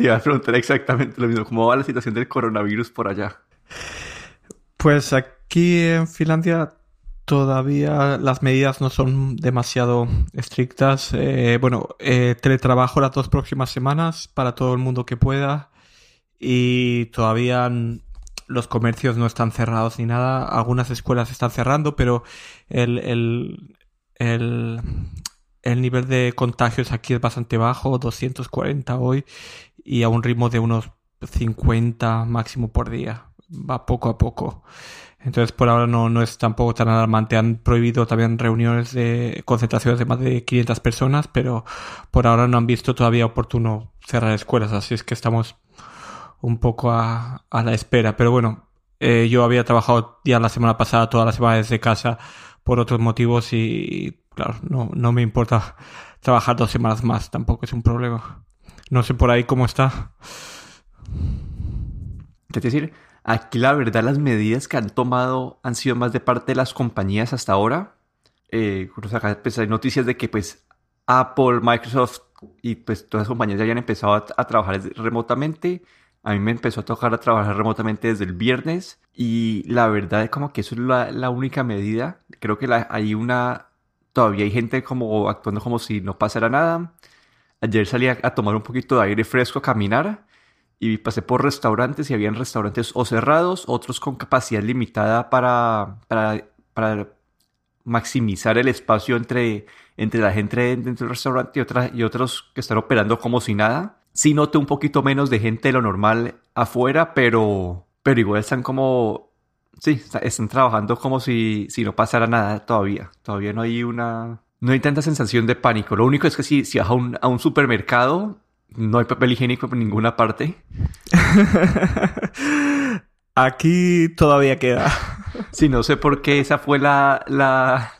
Te iba a preguntar exactamente lo mismo. ¿Cómo va la situación del coronavirus por allá? Pues aquí en Finlandia todavía las medidas no son demasiado estrictas. Eh, bueno, eh, teletrabajo las dos próximas semanas para todo el mundo que pueda y todavía los comercios no están cerrados ni nada. Algunas escuelas están cerrando, pero el, el, el, el nivel de contagios aquí es bastante bajo, 240 hoy y a un ritmo de unos 50 máximo por día. Va poco a poco. Entonces por ahora no, no es tampoco tan alarmante. Han prohibido también reuniones de concentraciones de más de 500 personas, pero por ahora no han visto todavía oportuno cerrar escuelas. Así es que estamos un poco a, a la espera. Pero bueno, eh, yo había trabajado ya la semana pasada, toda la semana desde casa por otros motivos y claro, no, no me importa trabajar dos semanas más, tampoco es un problema. No sé por ahí cómo está. Es decir, aquí la verdad las medidas que han tomado han sido más de parte de las compañías hasta ahora. Eh, pues, hay noticias de que pues Apple, Microsoft y pues todas las compañías ya habían empezado a, trabajar remotamente. A mí me empezó a tocar a trabajar remotamente desde el viernes y la verdad es como que eso es la, única medida. Creo que hay una, todavía hay gente como actuando como si no pasara nada. Ayer salí a, tomar un poquito de aire fresco, a caminar y pasé por restaurantes y habían restaurantes o cerrados, otros con capacidad limitada para, para, maximizar el espacio entre, entre la gente dentro del restaurante y, y otros que están operando como si nada. Sí noté un poquito menos de gente de lo normal afuera, pero, pero igual están como... Sí, están trabajando como si, si no pasara nada todavía. Todavía no hay una, no hay tanta sensación de pánico. Lo único es que si, si vas a un, a un supermercado, no hay papel higiénico por ninguna parte. Aquí todavía queda. Sí, no sé por qué esa fue la, la,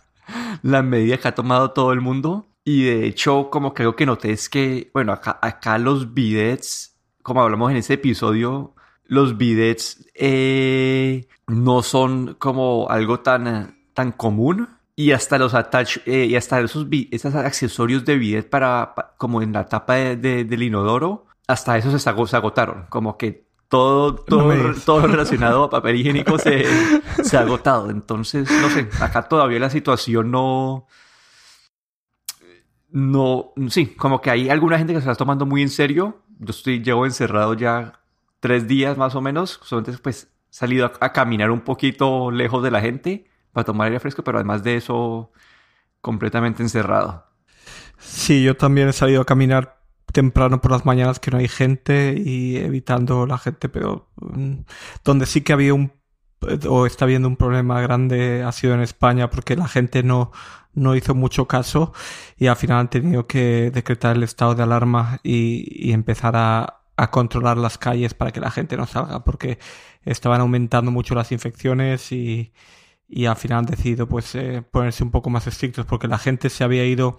la medida que ha tomado todo el mundo. Y de hecho, como creo que noté es que, bueno, acá, acá los bidets, como hablamos en ese episodio, los bidets eh, no son como algo tan, tan común y hasta los attach eh, y hasta esos, esos accesorios de bidet para, como en la tapa de, del inodoro, hasta esos se, agotaron. Como que todo, todo, todo relacionado a papel higiénico se, se ha agotado. Entonces, no sé, acá todavía la situación no. No, sí, como que hay alguna gente que se está tomando muy en serio. Yo estoy, llevo encerrado ya tres días más o menos. Entonces, pues, salido a caminar un poquito lejos de la gente para tomar aire fresco, pero además de eso, completamente encerrado. Sí, yo también he salido a caminar temprano por las mañanas que no hay gente y evitando la gente, pero mm, donde sí que había un o está habiendo un problema grande ha sido en España porque la gente no, no hizo mucho caso y al final han tenido que decretar el estado de alarma y, y empezar a, a controlar las calles para que la gente no salga porque estaban aumentando mucho las infecciones y, y al final han decidido pues eh, ponerse un poco más estrictos porque la gente se había ido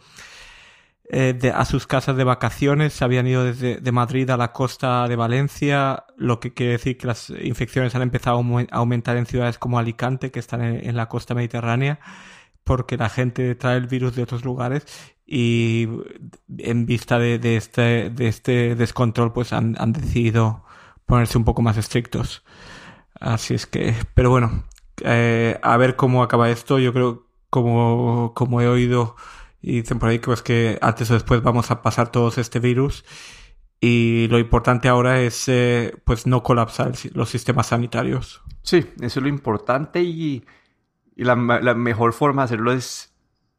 eh, a sus casas de vacaciones, se habían ido desde de Madrid a la costa de Valencia, lo que quiere decir que las infecciones han empezado a aumentar en ciudades como Alicante, que están en, la costa mediterránea, porque la gente trae el virus de otros lugares y en vista de, este, de este descontrol pues han decidido ponerse un poco más estrictos. Así es que, pero bueno, eh, a ver cómo acaba esto. Yo creo, como, como he oído y dicen por ahí, que, pues que antes o después vamos a pasar todos este virus. Y lo importante ahora es eh, pues no colapsar los sistemas sanitarios. Sí, eso es lo importante y, la, mejor forma de hacerlo es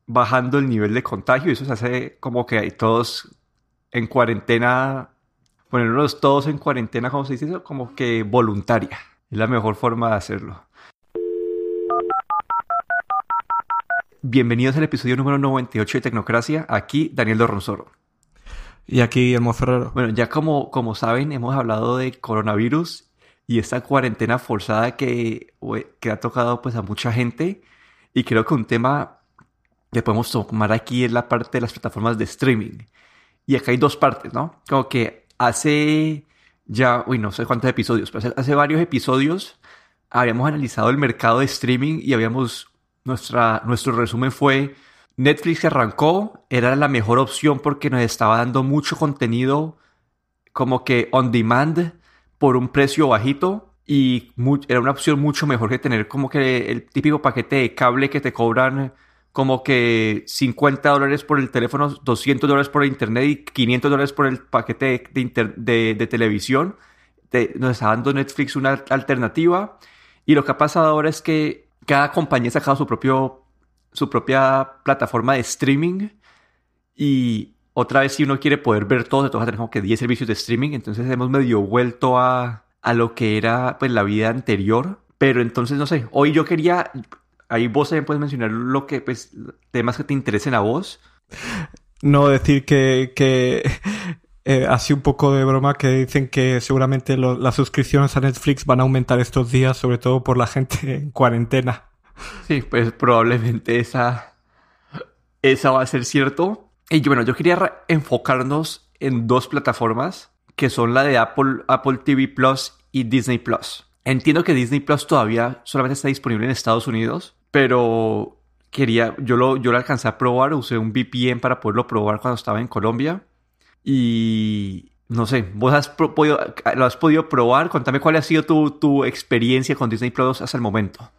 bajando el nivel de contagio. Eso se hace como que hay todos en cuarentena, ponerlos todos en cuarentena, como se dice, como que voluntaria. Es la mejor forma de hacerlo. Bienvenidos al episodio número 98 de Tecnocracia. Aquí Daniel Dorronsoro. Y aquí Guillermo Ferrero. Bueno, ya como, como saben, hemos hablado de coronavirus y esta cuarentena forzada que, que ha tocado pues a mucha gente. Y creo que un tema que podemos tomar aquí es la parte de las plataformas de streaming. Y acá hay dos partes, ¿no? Como que hace ya, uy, no sé cuántos episodios, pero hace varios episodios habíamos analizado el mercado de streaming y habíamos nuestra, nuestro resumen fue, Netflix arrancó, era la mejor opción porque nos estaba dando mucho contenido como que on demand por un precio bajito y era una opción mucho mejor que tener como que el típico paquete de cable que te cobran como que 50 dólares por el teléfono, 200 dólares por el internet y 500 dólares por el paquete de, de, televisión. nos está dando Netflix una alternativa. Y lo que ha pasado ahora es que cada compañía ha sacado su, propio, su propia plataforma de streaming. Y otra vez, si uno quiere poder ver todo, tener como que 10 servicios de streaming. Entonces hemos medio vuelto a, a lo que era pues la vida anterior. Pero entonces, no sé, hoy yo quería, ahí vos también puedes mencionar lo que, pues, temas que te interesen a vos. No decir que, que eh, así un poco de broma que dicen que seguramente las suscripciones a Netflix van a aumentar estos días, sobre todo por la gente en cuarentena. Sí, pues probablemente esa, esa va a ser cierto. Y bueno, yo quería enfocarnos en dos plataformas que son la de Apple, Apple TV Plus y Disney Plus. Entiendo que Disney Plus todavía solamente está disponible en Estados Unidos, pero quería, yo lo, yo lo alcancé a probar, usé un VPN para poderlo probar cuando estaba en Colombia. Y no sé, vos has podido, lo has podido probar. Contame cuál ha sido tu, tu, experiencia con Disney Plus hasta el momento.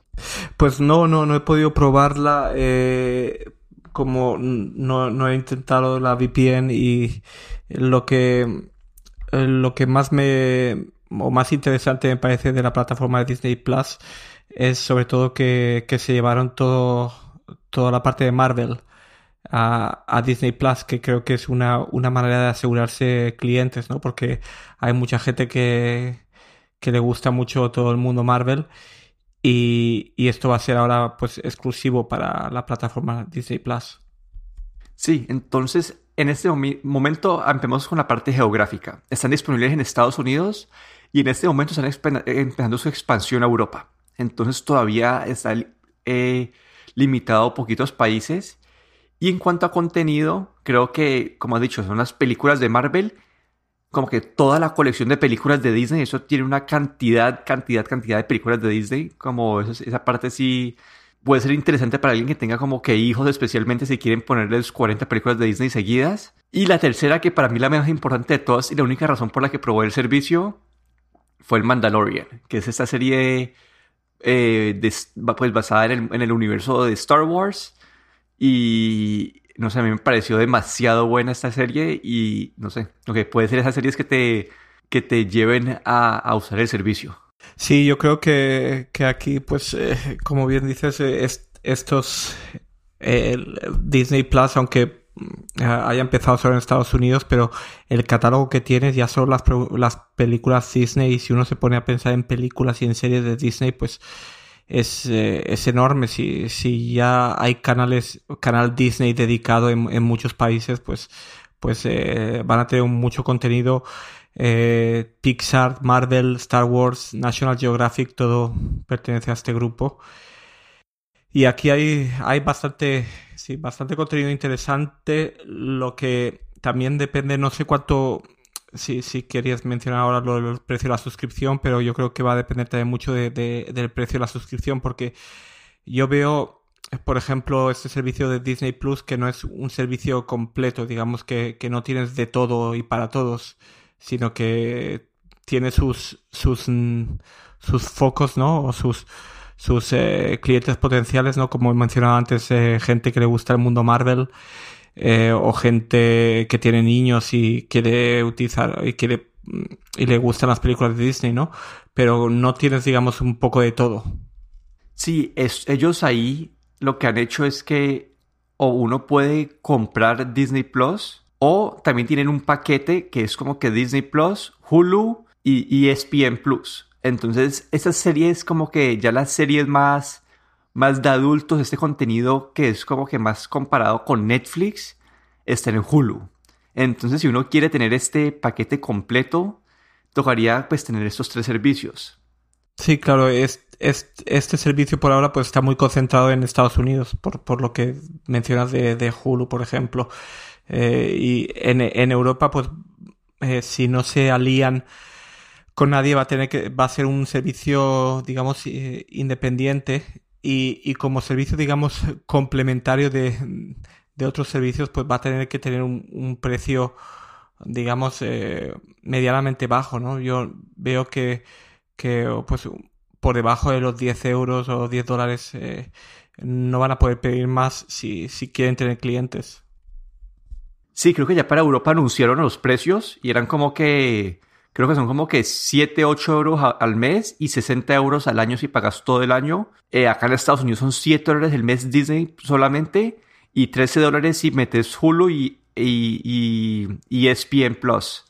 Pues no, no, no he podido probarla. Eh, como no, no, he intentado la VPN y lo que, lo que más me, o más interesante me parece de la plataforma de Disney Plus es sobre todo que, que se llevaron todo, toda la parte de Marvel a, Disney Plus, que creo que es una, una manera de asegurarse clientes, ¿no? Porque hay mucha gente que, que le gusta mucho todo el mundo Marvel y, y esto va a ser ahora pues exclusivo para la plataforma Disney Plus. Sí, entonces en este momento empezamos con la parte geográfica. Están disponibles en Estados Unidos y en este momento están empezando su expansión a Europa. Entonces todavía está eh, limitado a poquitos países. Y en cuanto a contenido, creo que, como has dicho, son las películas de Marvel. Como que toda la colección de películas de Disney, eso tiene una cantidad, cantidad, cantidad de películas de Disney. Como esa parte sí puede ser interesante para alguien que tenga como que hijos, especialmente si quieren ponerles 40 películas de Disney seguidas. Y la tercera, que para mí la más importante de todas y la única razón por la que probé el servicio, fue el Mandalorian, que es esta serie eh, pues basada en el, universo de Star Wars. Y no sé, a mí me pareció demasiado buena esta serie y no sé, lo que puede ser esas series que te, que te lleven a, usar el servicio. Sí, yo creo que, aquí, pues, eh, como bien dices, eh, estos Disney Plus, aunque eh, haya empezado solo en Estados Unidos, pero el catálogo que tienes ya son las, las películas Disney y si uno se pone a pensar en películas y en series de Disney, pues es, eh, es enorme. Si, si ya hay canales, canal Disney dedicado en, en muchos países, pues, pues eh, van a tener mucho contenido. Pixar, Marvel, Star Wars, National Geographic, todo pertenece a este grupo. Y aquí hay, hay bastante, sí, bastante contenido interesante. Lo que también depende, no sé cuánto, si, si querías mencionar ahora lo del precio de la suscripción, pero yo creo que va a depender también mucho de, del precio de la suscripción, porque yo veo, por ejemplo, este servicio de Disney Plus, que no es un servicio completo, digamos que, que no tienes de todo y para todos, sino que tiene sus, sus, mm, sus focos, ¿no? O sus sus eh, clientes potenciales, ¿no? Como he mencionado antes, eh, gente que le gusta el mundo Marvel eh, o gente que tiene niños y quiere utilizar y quiere mm, y le gustan las películas de Disney, ¿no? Pero no tienes, digamos, un poco de todo. Sí, es, ellos ahí lo que han hecho es que o uno puede comprar Disney Plus o también tienen un paquete que es como que Disney Plus, Hulu y ESPN Plus. Entonces, serie series como que ya las series más, más de adultos, este contenido que es como que más comparado con Netflix, está en Hulu. Entonces, si uno quiere tener este paquete completo, tocaría pues tener estos tres servicios. Sí, claro, es, este servicio por ahora pues está muy concentrado en Estados Unidos, por, por lo que mencionas de, de Hulu, por ejemplo. Eh, y en, en, Europa, pues eh, si no se alían con nadie va a tener que va a ser un servicio digamos eh, independiente y, como servicio digamos complementario de, de, otros servicios pues va a tener que tener un, un precio digamos, eh, medianamente bajo, ¿no? Yo veo que, que pues, por debajo de los 10 euros o 10 dólares eh, no van a poder pedir más si, si quieren tener clientes. Sí, creo que ya para Europa anunciaron los precios y eran como que, creo que son como que 7, 8 euros al mes y 60 euros al año si pagas todo el año. Eh, acá en Estados Unidos son 7 dólares el mes Disney solamente y 13 dólares si metes Hulu y, y, y ESPN Plus.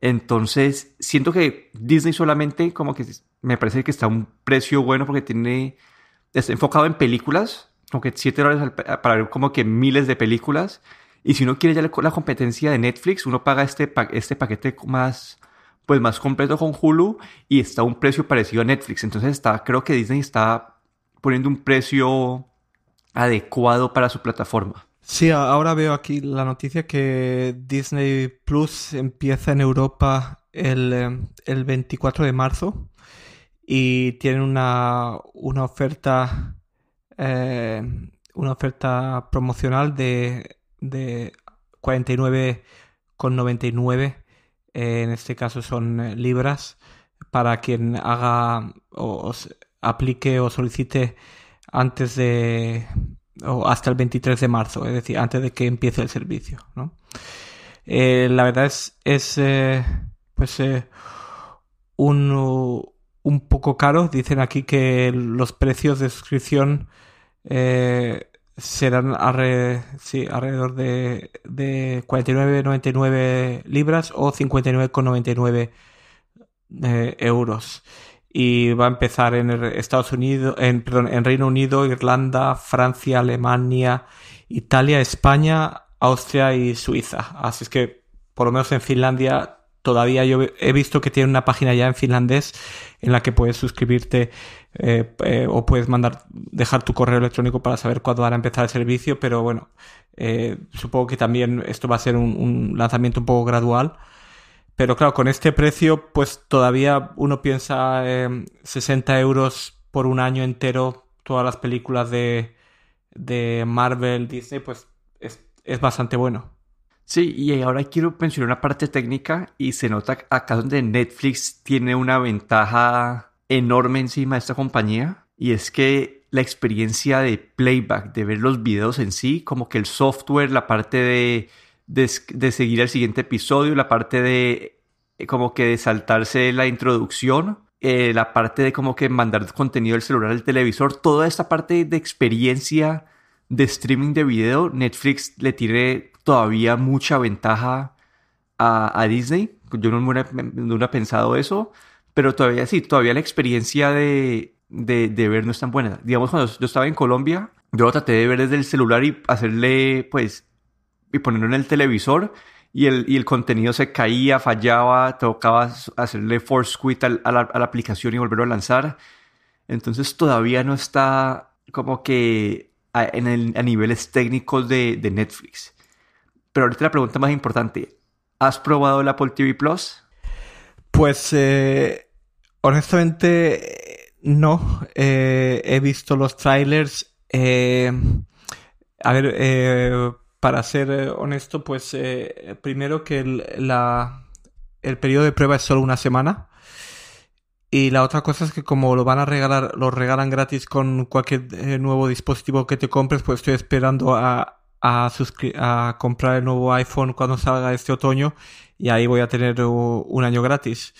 Entonces, siento que Disney solamente como que me parece que está a un precio bueno porque tiene, está enfocado en películas, como que 7 dólares para ver como que miles de películas. Y si uno quiere ya la competencia de Netflix, uno paga este, este paquete más, pues más completo con Hulu y está a un precio parecido a Netflix. Entonces está, creo que Disney está poniendo un precio adecuado para su plataforma. Sí, ahora veo aquí la noticia que Disney Plus empieza en Europa el, 24 de marzo y tiene una, una oferta eh, una oferta promocional de, de 49,99 eh, en este caso son eh, libras para quien haga o aplique o solicite antes de o hasta el 23 de marzo, es decir, antes de que empiece el servicio, ¿no? Eh, la verdad es, es pues un, un, poco caro. Dicen aquí que los precios de suscripción serán alrededor de, de 49,99 libras o 59,99 euros y va a empezar en Estados Unidos, en, perdón, en Reino Unido, Irlanda, Francia, Alemania, Italia, España, Austria y Suiza. Así es que, por lo menos en Finlandia, todavía yo he visto que tiene una página ya en finlandés en la que puedes suscribirte eh, eh, o puedes mandar, dejar tu correo electrónico para saber cuándo van a empezar el servicio, pero bueno, eh, supongo que también esto va a ser un, lanzamiento un poco gradual pero claro, con este precio, pues todavía uno piensa 60 euros por un año entero, todas las películas de, de Marvel, Disney, pues es, es, bastante bueno. Sí, y ahora quiero mencionar una parte técnica y se nota acá donde Netflix tiene una ventaja enorme encima de esta compañía y es que la experiencia de playback, de ver los videos en sí, como que el software, la parte de de, seguir el siguiente episodio, la parte de eh, como que de saltarse la introducción, eh, la parte de como que mandar contenido del celular al televisor, toda esta parte de experiencia de streaming de video, Netflix le tiene todavía mucha ventaja a, Disney. Yo no me hubiera pensado eso, pero todavía sí, todavía la experiencia de, de, de, ver no es tan buena. Digamos, cuando yo estaba en Colombia, yo lo traté de ver desde el celular y hacerle, pues, y ponerlo en el televisor y el, y el contenido se caía, fallaba, tocaba hacerle force quit a, la, aplicación y volverlo a lanzar. Entonces todavía no está como que a, en el, a niveles técnicos de, de, Netflix. Pero ahorita la pregunta más importante, ¿has probado el Apple TV Plus? Pues eh, honestamente no. Eh, he visto los trailers. Eh, a ver, eh, para ser eh, honesto, pues eh, primero que el, la, el periodo de prueba es solo una semana. Y la otra cosa es que como lo van a regalar, lo regalan gratis con cualquier eh, nuevo dispositivo que te compres, pues estoy esperando a, a, a, comprar el nuevo iPhone cuando salga este otoño y ahí voy a tener un año gratis.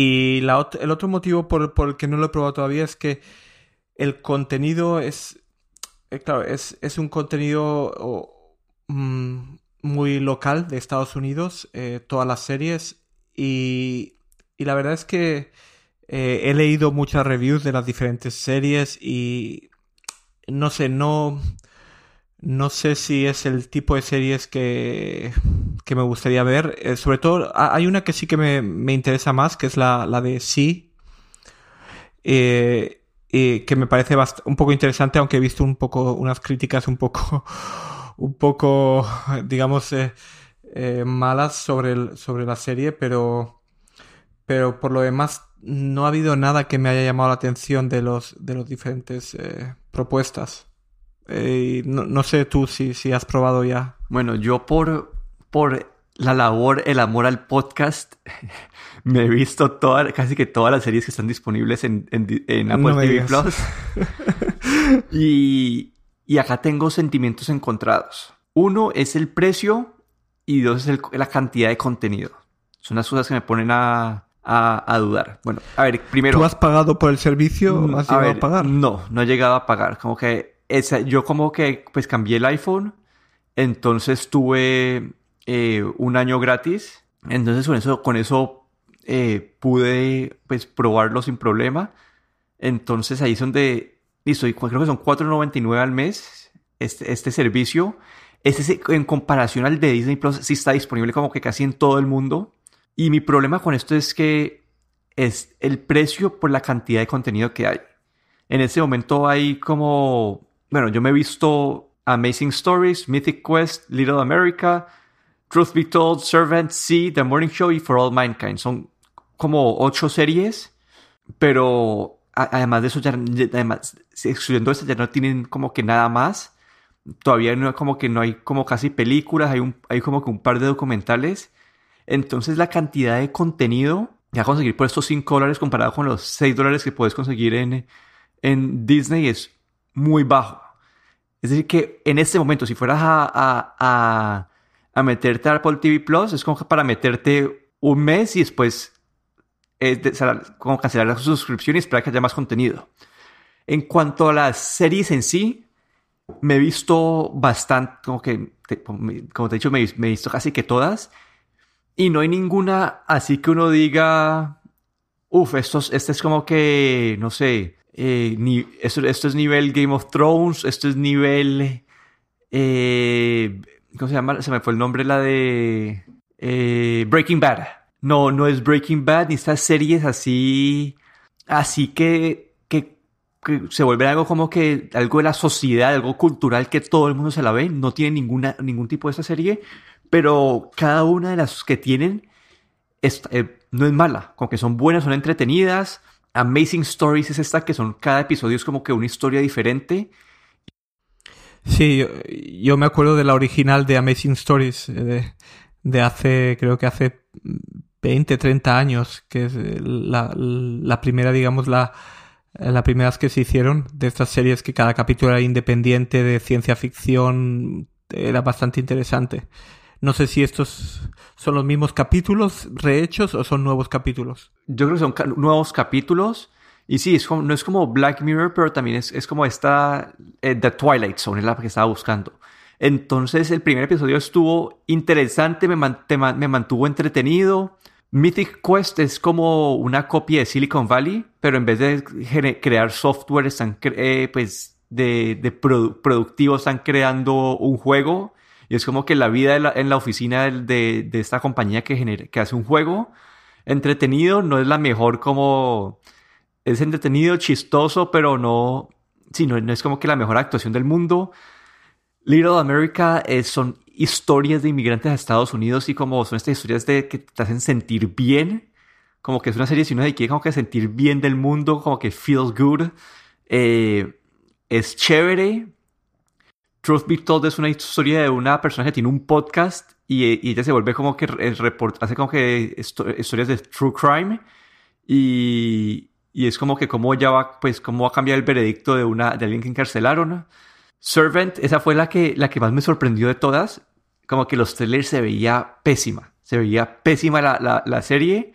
Y el otro motivo por, el que no lo he probado todavía es que el contenido es, claro, es, es un contenido Mm, muy local de Estados Unidos, eh, todas las series, y, y, la verdad es que eh, he leído muchas reviews de las diferentes series y no sé, no, no sé si es el tipo de series que, que me gustaría ver. Eh, sobre todo, hay una que sí que me, me interesa más, que es la, la de Sí. que me parece un poco interesante, aunque he visto un poco unas críticas un poco un poco, digamos, eh, eh, malas sobre, el, sobre la serie, pero, pero por lo demás no ha habido nada que me haya llamado la atención de los, de los diferentes eh, no, no, sé tú si, si has probado ya. Bueno, yo por, por la labor, el amor al podcast, me he visto toda, casi que todas las series que están disponibles en, en, Apple TV Plus. y, y acá tengo sentimientos encontrados. Uno es el precio y dos es la cantidad de contenido. Son las cosas que me ponen a, a, dudar. Bueno, a ver, primero... ¿Tú has pagado por el servicio? Mm, ¿Has llegado a, pagar? No, no he llegado a pagar. Como que esa, yo como que pues cambié el iPhone, entonces tuve eh, un año gratis. Entonces con eso, con eso eh, pude pues probarlo sin problema. Entonces ahí es donde, listo, creo que son 4.99 al mes este, este servicio. Este en comparación al de Disney Plus sí está disponible como que casi en todo el mundo. Y mi problema con esto es que es el precio por la cantidad de contenido que hay. En este momento hay como, bueno, yo me he visto Amazing Stories, Mythic Quest, Little America, Truth Be Told, Servant, Sea, The Morning Show y For All Mankind. Son como ocho series, pero además de eso, ya, además, excluyendo estas, ya no tienen como que nada más. Todavía no, como que no hay como casi películas, hay, un, hay como que un par de documentales entonces la cantidad de contenido que a conseguir por estos 5 dólares comparado con los 6 dólares que puedes conseguir en, en Disney es muy bajo. Es decir, que en este momento, si fueras a, a, a, meterte a Apple TV Plus, es como para meterte un mes y después es como cancelar la suscripción y esperar que haya más contenido. En cuanto a las series en sí, me he visto bastante, como que, como te he dicho, me, me he visto casi que todas. Y no hay ninguna así que uno diga, uff, esto, este es como que, no sé, eh, esto, es nivel Game of Thrones, esto es nivel... Eh, ¿Cómo se llama? Se me fue el nombre, la de eh, Breaking Bad. No, no es Breaking Bad, ni estas series así, así que, que, se vuelve algo como que algo de la sociedad, algo cultural que todo el mundo se la ve. No tiene ninguna, ningún tipo de esta serie, pero cada una de las que tienen no es mala, como que son buenas, son entretenidas. Amazing Stories es esta que son cada episodio es como que una historia diferente. Sí, yo, me acuerdo de la original de Amazing Stories eh, de, hace, creo que hace 20, 30 años, que es la, la primera, digamos, la, la primera que se hicieron de estas series que cada capítulo era independiente de ciencia ficción, era bastante interesante. No sé si estos son los mismos capítulos rehechos o son nuevos capítulos. Yo creo que son nuevos capítulos. Y sí, es no es como Black Mirror, pero también es, como esta eh, The Twilight Zone, es la que estaba buscando. Entonces el primer episodio estuvo interesante, me, me mantuvo entretenido. Mythic Quest es como una copia de Silicon Valley, pero en vez de crear software, están eh, pues de, de están creando un juego y es como que la vida en la oficina de, de, esta compañía que, que hace un juego entretenido no es la mejor como... Es entretenido, chistoso, pero no... Sí, no, es como que la mejor actuación del mundo. Little America son historias de inmigrantes a Estados Unidos y como son estas historias de que te hacen sentir bien. Como que es una serie si uno se quiere como que sentir bien del mundo, como que feels good. Eh, es chévere, Truth Be Told es una historia de una persona que tiene un podcast y, ella se vuelve como que report, hace como que historias de true crime y, y, es como que cómo ya va, pues cómo va a cambiar el veredicto de una de alguien que encarcelaron. Servant, esa fue la que, la que más me sorprendió de todas. Como que los trailers se veía pésima, se veía pésima la, la, la serie.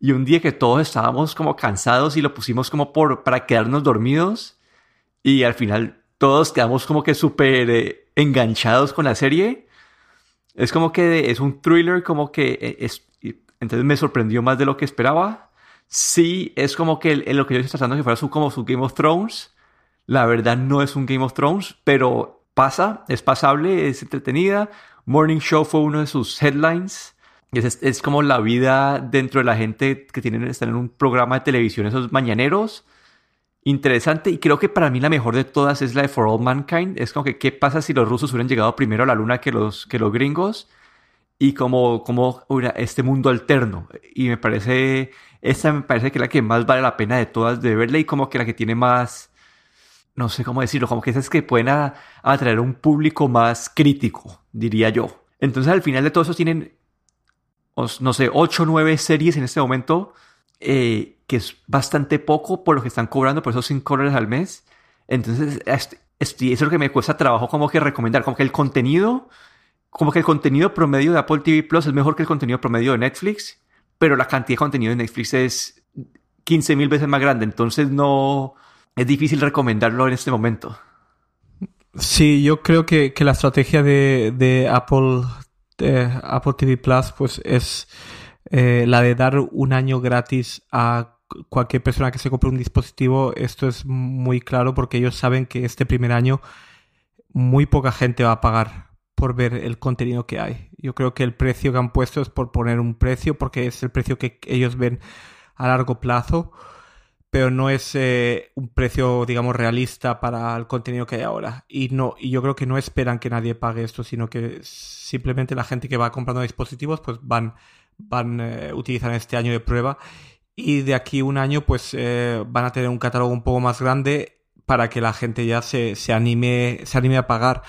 Y un día que todos estábamos como cansados y lo pusimos como por, para quedarnos dormidos. Y al final todos quedamos como que súper eh, enganchados con la serie. Es como que es un thriller, como que eh, es, entonces me sorprendió más de lo que esperaba. Sí, es como que lo que yo estoy tratando que fuera su, como su Game of Thrones. La verdad no es un Game of Thrones, pero pasa, es pasable, es entretenida. Morning Show fue uno de sus headlines. Es, es como la vida dentro de la gente que tienen, están en un programa de televisión, esos mañaneros interesante y creo que para mí la mejor de todas es la de For All Mankind. Es como que qué pasa si los rusos hubieran llegado primero a la luna que los, que los gringos y como, como este mundo alterno. Y me parece, esta me parece que es la que más vale la pena de todas de verla y como que la que tiene más, no sé cómo decirlo, como que esas que pueden atraer a un público más crítico, diría yo. Entonces al final de todo eso tienen no sé, 8 o 9 series en este momento, eh, que es bastante poco por lo que están cobrando por esos 5 dólares al mes. Entonces, eso es lo que me cuesta trabajo como que recomendar, como que el contenido, como que el contenido promedio de Apple TV Plus es mejor que el contenido promedio de Netflix, pero la cantidad de contenido de Netflix es 15 mil veces más grande, entonces no, es difícil recomendarlo en este momento. Sí, yo creo que, la estrategia de, Apple, Apple TV Plus pues es eh, la de dar un año gratis a cualquier persona que se compre un dispositivo. Esto es muy claro porque ellos saben que este primer año muy poca gente va a pagar por ver el contenido que hay. Yo creo que el precio que han puesto es por poner un precio porque es el precio que ellos ven a largo plazo pero no es eh, un precio, digamos, realista para el contenido que hay ahora. Y no, y yo creo que no esperan que nadie pague esto, sino que simplemente la gente que va comprando dispositivos, pues van, van eh, utilizar este año de prueba. Y de aquí un año, pues eh, van a tener un catálogo un poco más grande para que la gente ya se, se anime, se anime a pagar.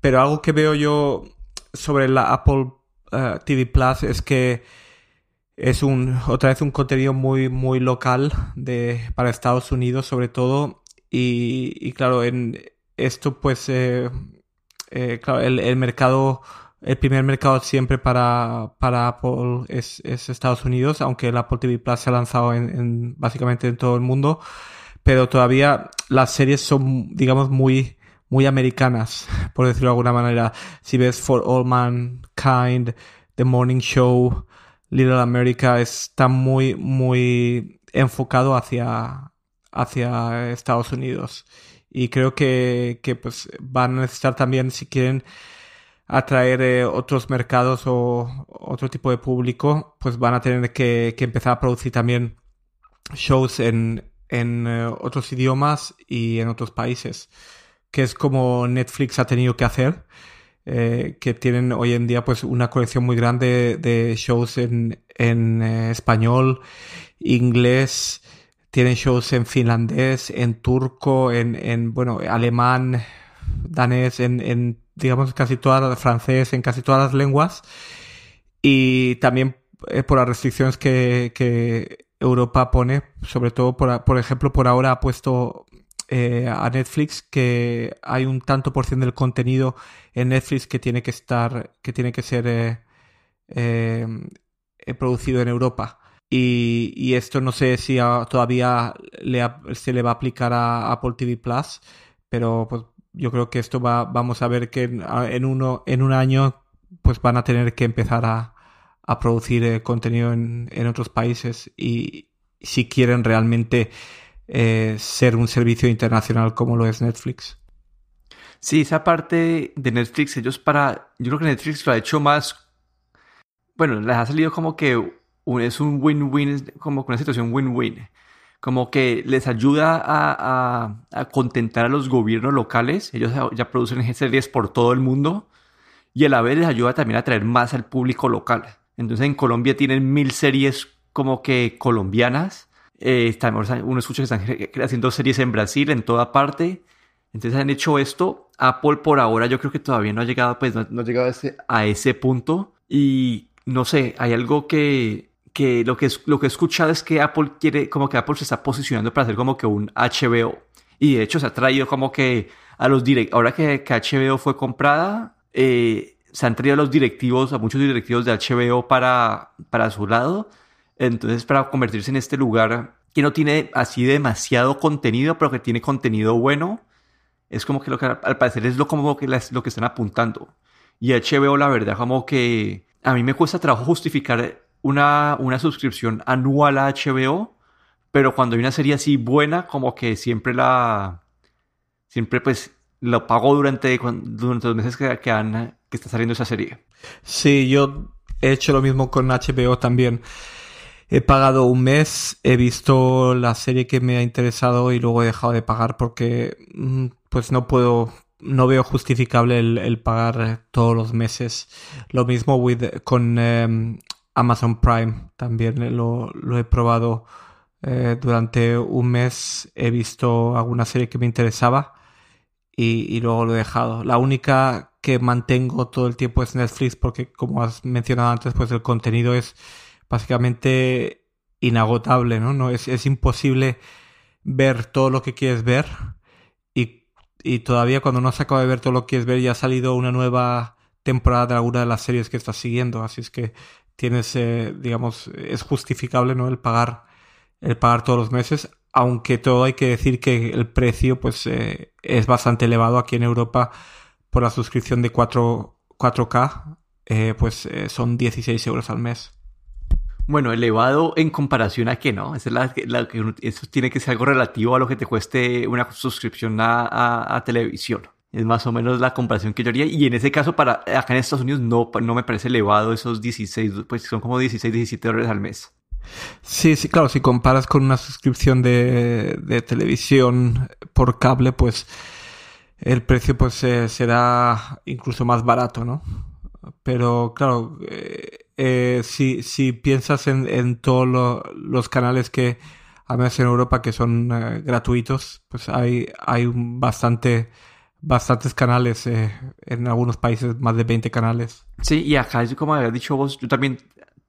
Pero algo que veo yo sobre la Apple TV Plus es que es un, otra vez un contenido muy, muy local de, para Estados Unidos sobre todo. Y, claro, en esto pues, eh, eh, claro, el, mercado, el primer mercado siempre para, para Apple es, Estados Unidos, aunque el Apple TV Plus se ha lanzado en, básicamente en todo el mundo. Pero todavía las series son, digamos, muy, muy americanas, por decirlo de alguna manera. Si ves For All Mankind, The Morning Show, Little America está muy, muy enfocado hacia, hacia Estados Unidos. Y creo que, que pues van a necesitar también, si quieren atraer eh, otros mercados o otro tipo de público, pues van a tener que, empezar a producir también shows en, en eh, otros idiomas y en otros países, que es como Netflix ha tenido que hacer eh, que tienen hoy en día pues una colección muy grande de shows en, en español, inglés, tienen shows en finlandés, en turco, en, en bueno, alemán, danés, en digamos casi todas francés, en casi todas las lenguas y también eh, por las restricciones que, Europa pone, sobre todo por, por ejemplo por ahora ha puesto eh, a Netflix que hay un tanto por ciento del contenido en Netflix que tiene que estar, que tiene que ser eh, eh, producido en Europa. Y, esto no sé si todavía se le va a aplicar a Apple TV Plus, pero pues, yo creo que esto va, vamos a ver que en, uno, en un año pues van a tener que empezar a, producir contenido en, en otros países y si quieren realmente eh, ser un servicio internacional como lo es Netflix. Sí, esa parte de Netflix, ellos para. Yo creo que Netflix lo ha hecho más. Bueno, les ha salido como que es un win-win, como una situación win-win. Como que les ayuda a, a, contentar a los gobiernos locales. Ellos ya producen series por todo el mundo. Y a la vez les ayuda también a atraer más al público local. Entonces en Colombia tienen mil series como que colombianas eh, uno escucha que están haciendo series en Brasil, en toda parte. Entonces han hecho esto. Apple por ahora yo creo que todavía no ha llegado, pues no, ha llegado a ese, a ese, punto. Y no sé, hay algo que, que lo que, lo que he escuchado es que Apple quiere, como que Apple se está posicionando para hacer como que un HBO. Y de hecho se ha traído como que a los direct, ahora que, que HBO fue comprada, eh, se han traído a los directivos, a muchos directivos de HBO para, para su lado entonces, para convertirse en este lugar que no tiene así demasiado contenido, pero que tiene contenido bueno, es como que lo que al parecer es lo, como que lo que están apuntando. Y HBO, la verdad, como que a mí me cuesta trabajo justificar una, una suscripción anual a HBO, pero cuando hay una serie así buena, como que siempre la. Siempre pues lo pago durante, durante los meses que, que, han, que está saliendo esa serie. Sí, yo he hecho lo mismo con HBO también he pagado un mes, he visto la serie que me ha interesado y luego he dejado de pagar porque mm, pues no puedo, no veo justificable el, pagar todos los meses. Lo mismo con em, Amazon Prime, también lo, he probado eh, durante un mes, he visto alguna serie que me interesaba y, y luego lo he dejado. La única que mantengo todo el tiempo es Netflix porque como has mencionado antes, pues el contenido es básicamente inagotable, ¿no? no es, es imposible ver todo lo que quieres ver y, todavía cuando no has acabado de ver todo lo que quieres ver ya ha salido una nueva temporada de alguna de las series que estás siguiendo, así es que tienes, eh, digamos, es justificable, ¿no? El pagar, el pagar todos los meses, aunque todo hay que decir que el precio, pues, eh, es bastante elevado aquí en Europa por la suscripción de 4, 4K, eh, pues son 16 euros al mes. Bueno, elevado en comparación a que no. eso tiene que ser algo relativo a lo que te cueste una suscripción a, televisión. Es más o menos la comparación que yo haría. Y en ese caso, para acá en Estados Unidos no, no me parece elevado esos 16, pues son como 16, 17 dólares al mes. Sí, sí, claro, si comparas con una suscripción de, de televisión por cable, pues el precio pues será incluso más barato, ¿no? Pero claro, eh, eh, si, si piensas en, en todos los canales que, al menos en Europa, que son eh, gratuitos, pues hay, hay bastante, bastantes canales, eh, en algunos países más de 20 canales. Sí, y acá, como habías dicho vos, yo también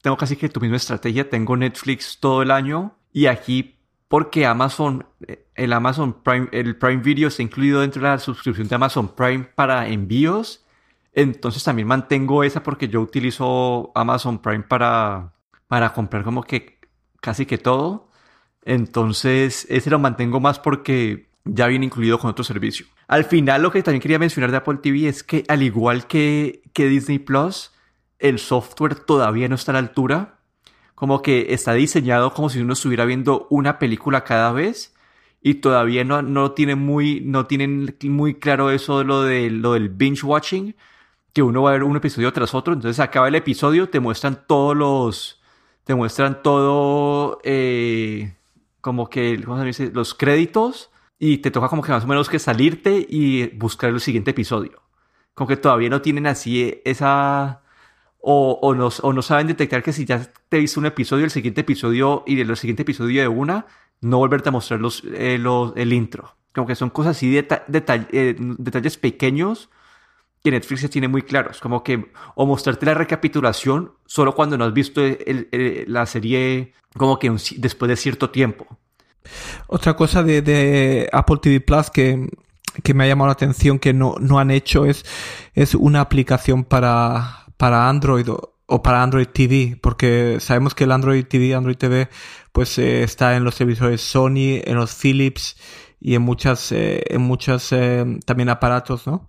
tengo casi que tu misma estrategia, tengo Netflix todo el año y aquí porque Amazon, el Amazon Prime, el Prime Video está incluido dentro de la suscripción de Amazon Prime para envíos entonces también mantengo esa porque yo utilizo Amazon Prime para, para comprar como que casi que todo. Entonces ese lo mantengo más porque ya viene incluido con otro servicio. Al final lo que también quería mencionar de Apple TV es que al igual que, que Disney Plus, el software todavía no está a la altura. Como que está diseñado como si uno estuviera viendo una película cada vez y todavía no, no, tiene muy, no tienen muy claro eso de lo, de, lo del binge watching que uno va a ver un episodio tras otro, entonces acaba el episodio, te muestran todos los, te muestran todo, eh, como que. Los créditos y te toca como que más o menos que salirte y buscar el siguiente episodio. Como que todavía no tienen así esa... O, o, no, o no saben detectar que si ya te viste un episodio, el siguiente episodio y el siguiente episodio de una, no volverte a mostrar los, eh, el intro. Como que son cosas así, de eh, detalles pequeños que Netflix tiene muy claros, como que o mostrarte la recapitulación solo cuando no has visto la serie como que después de cierto tiempo. Otra cosa de, Apple TV Plus que, que, me ha llamado la atención que no, no han hecho es, es una aplicación para, para Android o, para Android TV, porque sabemos que el Android TV, Android TV, pues eh, está en los televisores Sony, en los Philips y en muchas, eh, en muchos eh, también aparatos, ¿no?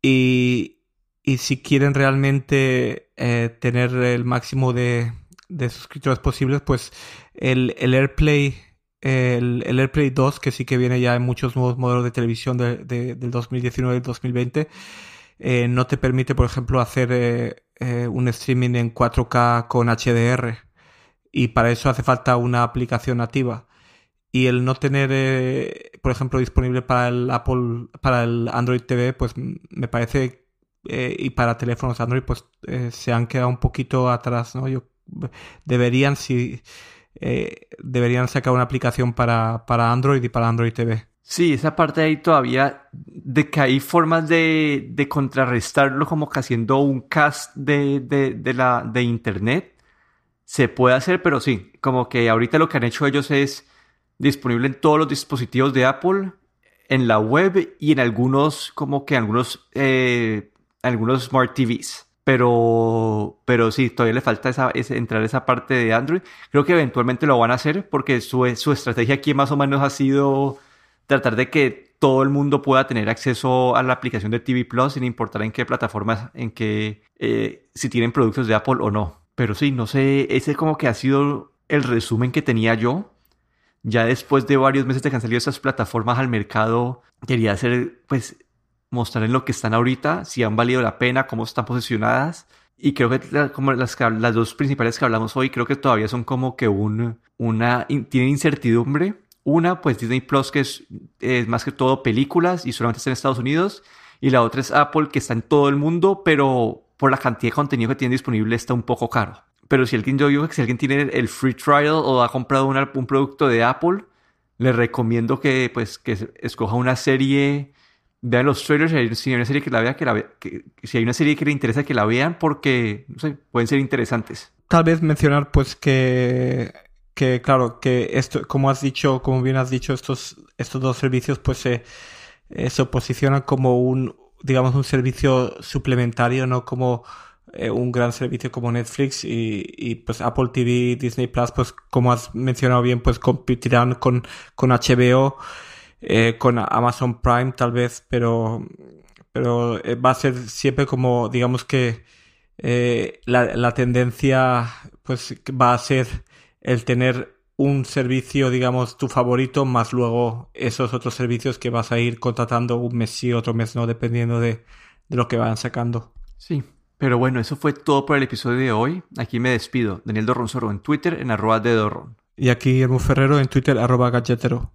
Y, y si quieren realmente eh, tener el máximo de, de, suscriptores posibles, pues el AirPlay, el, AirPlay 2, que sí que viene ya en muchos nuevos modelos de televisión de, de, del 2019 y 2020, eh, no te permite, por ejemplo, hacer eh, eh un streaming en 4K con HDR. Y para eso hace falta una aplicación nativa y el no tener, eh, por ejemplo, disponible para el Apple, para el Android TV, pues me parece, y para teléfonos Android, pues se han quedado un poquito atrás, ¿no? Yo, deberían, si, deberían sacar una aplicación para, para Android y para Android TV. Sí, esa parte ahí todavía, de que hay formas de, de contrarrestarlo como que haciendo un cast de, de, de, la, de Internet, se puede hacer, pero sí, como que ahorita lo que han hecho ellos es disponible en todos los dispositivos de Apple, en la web y en algunos, como que algunos, eh, algunos Smart TVs. Pero, pero sí, todavía le falta esa, entrar esa parte de Android. Creo que eventualmente lo van a hacer porque su, su estrategia aquí más o menos ha sido tratar de que todo el mundo pueda tener acceso a la aplicación de TV Plus sin importar en qué plataforma, en qué, eh, si tienen productos de Apple o no. Pero sí, no sé, ese como que ha sido el resumen que tenía yo ya después de varios meses de que han salido esas plataformas al mercado, quería hacer, pues, mostrar en lo que están ahorita, si han valido la pena, cómo están posicionadas. Y creo que como las, las dos principales que hablamos hoy, creo que todavía son como que un, una, tienen incertidumbre. Una, pues Disney Plus, que es, es más que todo películas y solamente está en Estados Unidos. Y la otra es Apple, que está en todo el mundo, pero por la cantidad de contenido que tiene disponible está un poco caro. Pero si alguien, yo digo que si alguien tiene el free trial o ha comprado un producto de Apple, le recomiendo que, pues, que escoja una serie vean los trailers, si hay una serie que la vea, que la que, si hay una serie que le interesa que la vean porque, no sé, pueden ser interesantes. Tal vez mencionar pues que, que claro, que esto, como has dicho, como bien has dicho, estos, estos dos servicios pues se, eh, se posicionan como un, digamos, un servicio suplementario, no como eh, un gran servicio como Netflix y, y, pues Apple TV, Disney Plus, pues como has mencionado bien, pues competirán con, con HBO eh, con Amazon Prime tal vez, pero, pero eh, va a ser siempre como, digamos que eh, la, la, tendencia pues va a ser el tener un servicio, digamos, tu favorito, más luego esos otros servicios que vas a ir contratando un mes sí, otro mes no, dependiendo de, de lo que vayan sacando. Sí, pero bueno, eso fue todo por el episodio de hoy. Aquí me despido. Daniel Dorronsoro en Twitter, en arroba de Dorron. Y aquí Guillermo Ferrero en Twitter, arroba galletero.